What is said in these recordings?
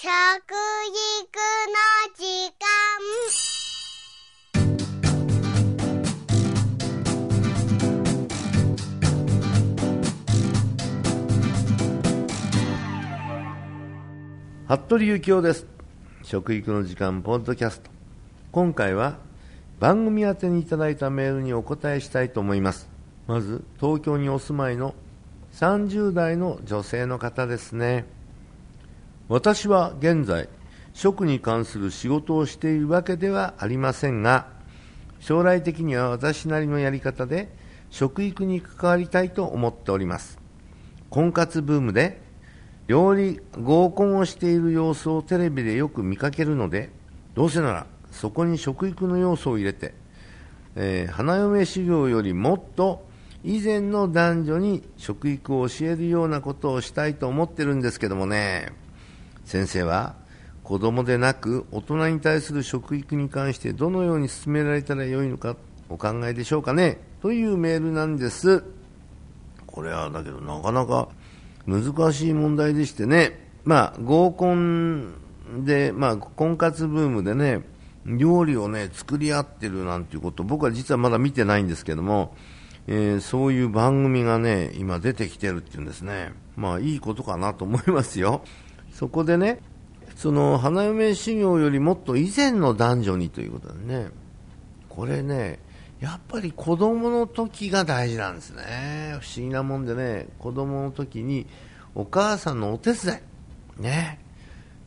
食育の時間。服部幸男です。食育の時間ポッドキャスト。今回は番組宛てにいただいたメールにお答えしたいと思います。まず東京にお住まいの30代の女性の方ですね。私は現在食に関する仕事をしているわけではありませんが将来的には私なりのやり方で食育に関わりたいと思っております。婚活ブームで料理合コンをしている様子をテレビでよく見かけるのでどうせならそこに食育の要素を入れて、えー、花嫁修行よりもっと以前の男女に食育を教えるようなことをしたいと思ってるんですけどもね。先生は子供でなく大人に対する食育に関してどのように進められたらよいのかお考えでしょうかね？というメールなんですこれはだけどなかなか難しい問題でしてね、まあ、合コンで、まあ、婚活ブームでね、料理をね、作り合ってるなんていうこと、僕は実はまだ見てないんですけども、えー、そういう番組がね、今出てきてるっていうんですね。まあ、いいことかなと思いますよ。そこでね、その、花嫁修行よりもっと以前の男女にということでね、これね、やっぱり子供の時が大事なんですね。不思議なもんでね、子供の時にお母さんのお手伝い。ね。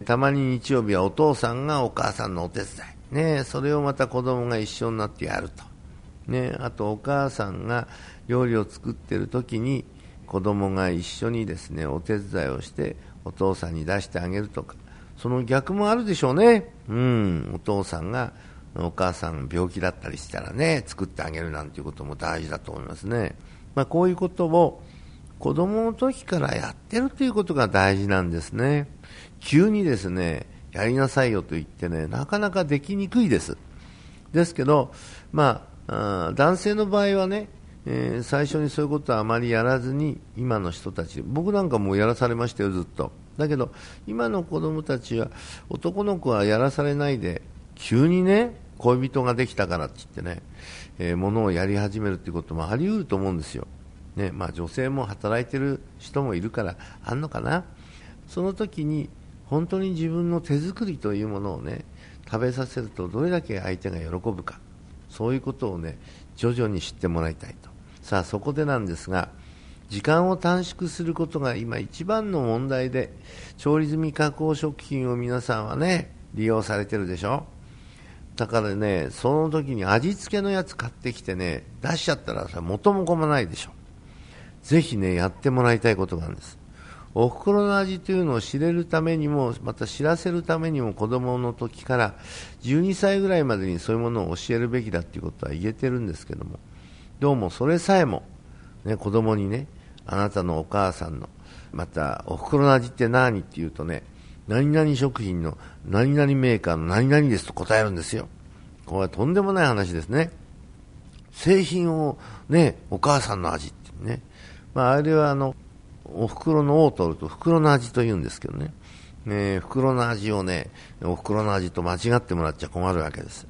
たまに日曜日はお父さんがお母さんのお手伝い。ね。それをまた子供が一緒になってやると。ね。あとお母さんが料理を作ってる時に子供が一緒にですね、お手伝いをしてお父さんに出してあげるとか。その逆もあるでしょうね。うん。お父さんがお母さん病気だったりしたらね、作ってあげるなんていうことも大事だと思いますね。まあ、こういうことを子供の時からやってるということが大事なんですね。急にですね、やりなさいよと言ってね、なかなかできにくいです。ですけど、まあ、男性の場合はね、えー、最初にそういうことはあまりやらずに今の人たち僕なんかもやらされましたよずっとだけど今の子供たちは男の子はやらされないで急にね、恋人ができたからって言ってね、えー、ものをやり始めるっていうこともあり得ると思うんですよ。ね、まあ女性も働いてる人もいるからあんのかな？その時に本当に自分の手作りというものをね、食べさせるとどれだけ相手が喜ぶか。そういうことをね、徐々に知ってもらいたいと。さあそこでなんですが、時間を短縮することが今一番の問題で、調理済み加工食品を皆さんはね、利用されてるでしょ？だからね、その時に味付けのやつ買ってきてね、出しちゃったらさ、元も子もないでしょ？ぜひね、やってもらいたいことがあるんです。お袋の味というのを知れるためにも、また知らせるためにも子供の時から12歳ぐらいまでにそういうものを教えるべきだっていうことは言えてるんですけども、どうもそれさえも、ね、子供にね、あなたのお母さんの、またお袋の味って何って言うとね、何々食品の何々メーカーの何々ですと答えるんですよ。これはとんでもない話ですね。製品をね、お母さんの味ってね。まあ、あれはあの、お袋の尾を取ると袋の味と言うんですけどね。ね袋の味をね、お袋の味と間違ってもらっちゃ困るわけです。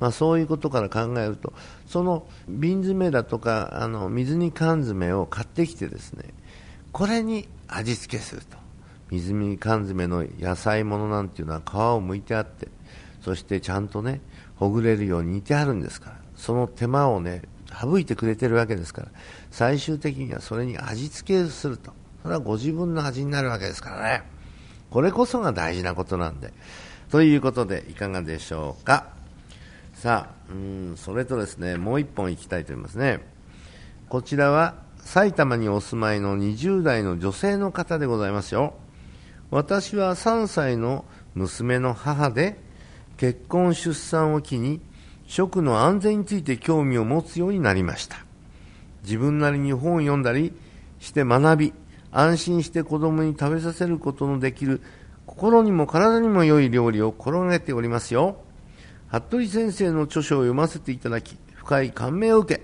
まあ、そういうことから考えると、その瓶詰めだとか、あの、水煮缶詰を買ってきてですね、これに味付けすると。水煮缶詰の野菜ものなんていうのは皮を剥いてあってそしてちゃんとねほぐれるように煮てあるんですから。その手間をね省いてくれてるわけですから。最終的にはそれに味付けすると。それはご自分の味になるわけですからね。これこそが大事なことなんで。ということでいかがでしょうか？さあうんそれとですねもう一本いきたいと思いますね。こちらは埼玉にお住まいの20代の女性の方でございますよ。私は3歳の娘の母で結婚出産を機に食の安全について興味を持つようになりました。自分なりに本を読んだりして学び安心して子供に食べさせることのできる心にも体にも良い料理を心がけておりますよ。服部先生の著書を読ませていただき深い感銘を受け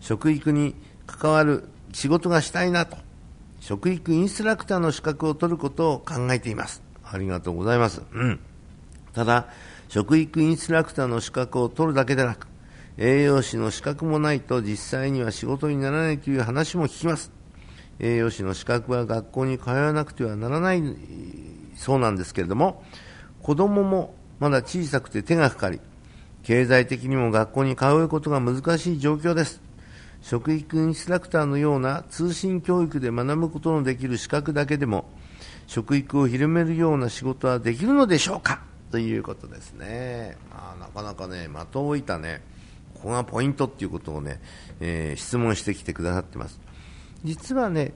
食育に関わる仕事がしたいなと食育インストラクターの資格を取ることを考えています。ありがとうございます。うん。ただ、食育インストラクターの資格を取るだけでなく、栄養士の資格もないと実際には仕事にならないという話も聞きます。栄養士の資格は学校に通わなくてはならないそうなんですけれども、子供もまだ小さくて手がかかり、経済的にも学校に通うことが難しい状況です。食育インストラクターのような通信教育で学ぶことのできる資格だけでも、食育を広めるような仕事はできるのでしょうか？ということですね。まあ、なかなかね、的を置いたね、ここがポイントっていうことをね、えー、質問してきてくださってます。実はね、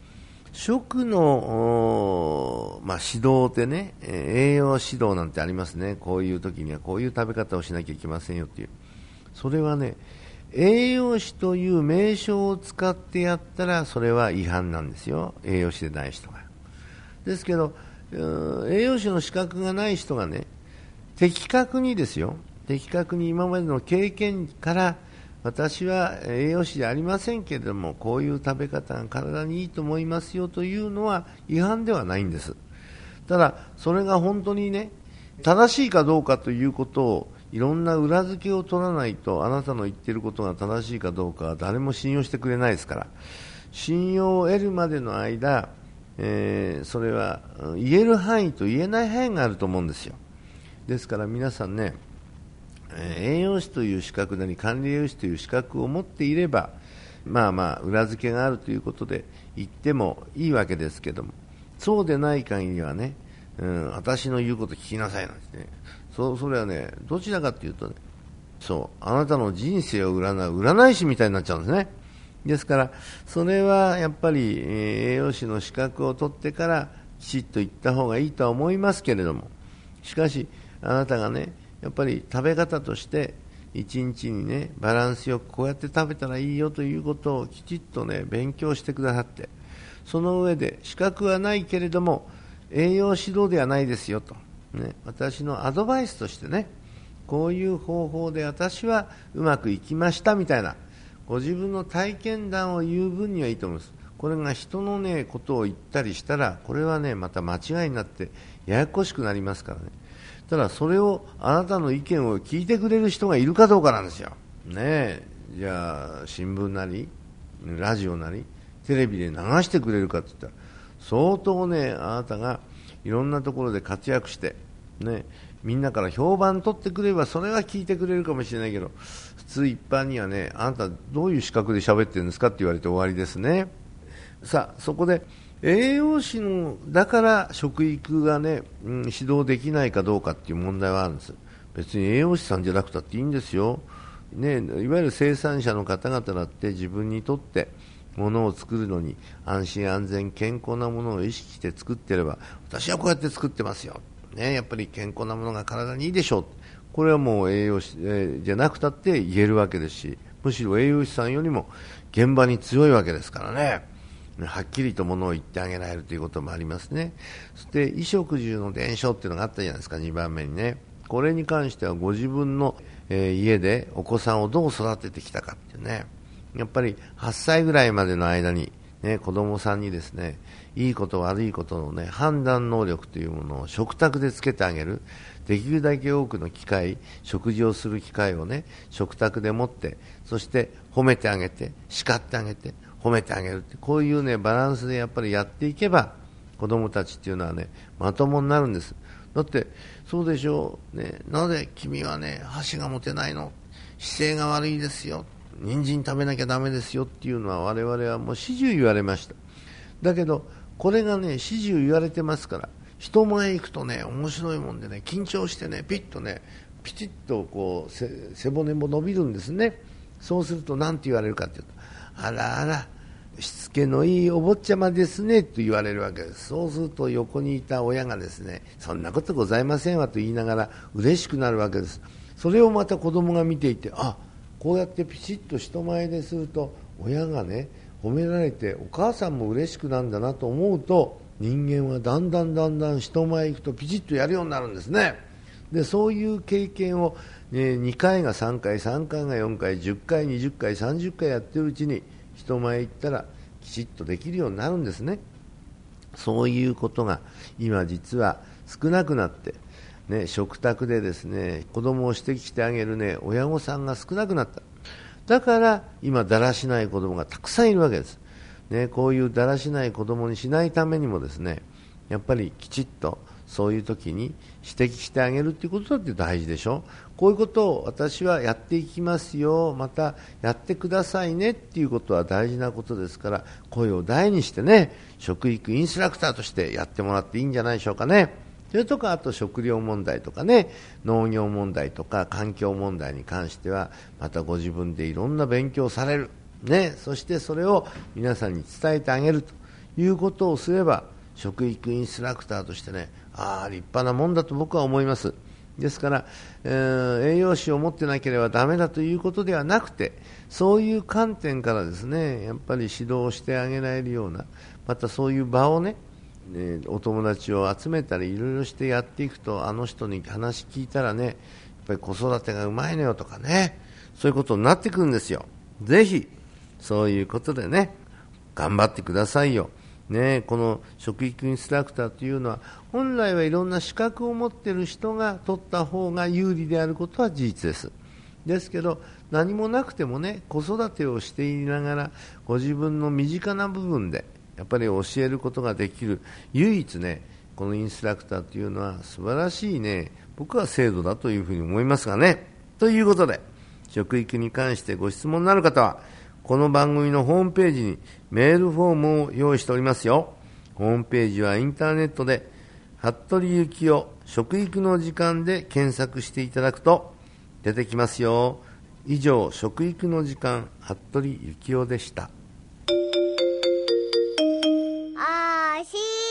食の、まあ、指導でね、栄養指導なんてありますね。こういう時にはこういう食べ方をしなきゃいけませんよっていう。それはね、栄養士という名称を使ってやったらそれは違反なんですよ。栄養士でない人が。ですけど、栄養士の資格がない人がね、的確にですよ、的確に今までの経験から私は栄養士じゃありませんけれどもこういう食べ方が体にいいと思いますよというのは違反ではないんです。ただそれが本当にね正しいかどうかということをいろんな裏付けを取らないとあなたの言っていることが正しいかどうかは誰も信用してくれないですから。信用を得るまでの間、えー、それは言える範囲と言えない範囲があると思うんですよ。ですから皆さんね栄養士という資格なり管理栄養士という資格を持っていればまあまあ裏付けがあるということで言ってもいいわけですけどもそうでない限りはね、うん、私の言うこと聞きなさいなんですね。そそれはねどちらかというとねそうあなたの人生を占う占い師みたいになっちゃうんですね。ですからそれはやっぱり、栄養士の資格を取ってからきちっと言った方がいいとは思いますけれどもしかしあなたがねやっぱり食べ方として一日にねバランスよくこうやって食べたらいいよということをきちっとね勉強してくださってその上で資格はないけれども栄養指導ではないですよと、ね、私のアドバイスとしてねこういう方法で私はうまくいきましたみたいなご自分の体験談を言う分にはいいと思います。これが人のねことを言ったりしたらこれはねまた間違いになってややこしくなりますからね。ただそれをあなたの意見を聞いてくれる人がいるかどうかなんですよ。ねじゃあ新聞なりラジオなりテレビで流してくれるかって言ったら相当ねあなたがいろんなところで活躍してねみんなから評判取ってくればそれは聞いてくれるかもしれないけど普通一般にはねあなたどういう資格で喋ってるんですかって言われて終わりですねさあそこで栄養士のだから食育がね、うん、指導できないかどうかっていう問題はあるんです。別に栄養士さんじゃなくたっていいんですよ、ね、いわゆる生産者の方々だって自分にとってものを作るのに安心安全健康なものを意識して作ってれば私はこうやって作ってますよ、ね、やっぱり健康なものが体にいいでしょう。これはもう栄養士、えー、じゃなくたって言えるわけですしむしろ栄養士さんよりも現場に強いわけですからね。はっきりとものを言ってあげられるということもありますね。そして衣食住の伝承っていうのがあったじゃないですか、2番目にね。これに関してはご自分の、えー、家でお子さんをどう育ててきたかっていうね。やっぱり8歳ぐらいまでの間に、ね、子供さんにですね、いいこと悪いことのね、判断能力というものを食卓でつけてあげる。できるだけ多くの機会、食事をする機会をね、食卓で持って、そして褒めてあげて、叱ってあげて、褒めてあげるってこういうねバランスでやっぱりやっていけば子供たちっていうのはねまともになるんです。だってそうでしょう。ねなぜ君はね箸が持てないの？姿勢が悪いですよ。人参食べなきゃだめですよ。っていうのは我々はもう始終言われました。だけどこれがね始終言われてますから人前行くとね面白いもんでね緊張してねピッとねピチッとこう背骨も伸びるんですね。そうすると何て言われるかっていうとあらあらしつけのいいお坊ちゃまですねと言われるわけです。そうすると横にいた親がですねそんなことございませんわと言いながら嬉しくなるわけです。それをまた子供が見ていてあこうやってピチッと人前ですると親がね褒められてお母さんも嬉しくなんだなと思うと人間はだんだんだんだん人前行くとピチッとやるようになるんですね。でそういう経験を、ね、2回が3回3回が4回10回20回30回やってるうちに人前行ったらきちっとできるようになるんですねそういうことが今実は少なくなって、ね、食卓でですね子供を指摘してあげる、ね、親御さんが少なくなった。だから今、だらしない子供がたくさんいるわけです。ね、こういうだらしない子供にしないためにもですねやっぱりきちっとそういう時に指摘してあげるということだって大事でしょ。こういうことを私はやっていきますよ。またやってくださいねっていうことは大事なことですから。声を大にしてね食育インストラクターとしてやってもらっていいんじゃないでしょうかね。それとかあと食料問題とかね農業問題とか環境問題に関してはまたご自分でいろんな勉強される。ね、そしてそれを皆さんに伝えてあげるということをすれば食育インストラクターとしてねああ立派なもんだと僕は思いますですから、えー、栄養士を持ってなければだめだということではなくてそういう観点からですねやっぱり指導してあげられるようなまたそういう場をねねお友達を集めたりいろいろしてやっていくとあの人に話聞いたらねやっぱり子育てがうまいのよとかねそういうことになってくるんですよ。ぜひそういうことでね、頑張ってくださいよ。ね、この食育インストラクターというのは本来はいろんな資格を持っている人が取った方が有利であることは事実です。ですけど何もなくてもね子育てをしていながらご自分の身近な部分でやっぱり教えることができる唯一ねこのインストラクターというのは素晴らしいね僕は制度だというふうに思いますがねということで食育に関してご質問のある方はこの番組のホームページにメールフォームを用意しておりますよ。ホームページはインターネットで、服部幸男食育の時間で検索していただくと出てきますよ。以上、食育の時間、服部幸男でした。おしい。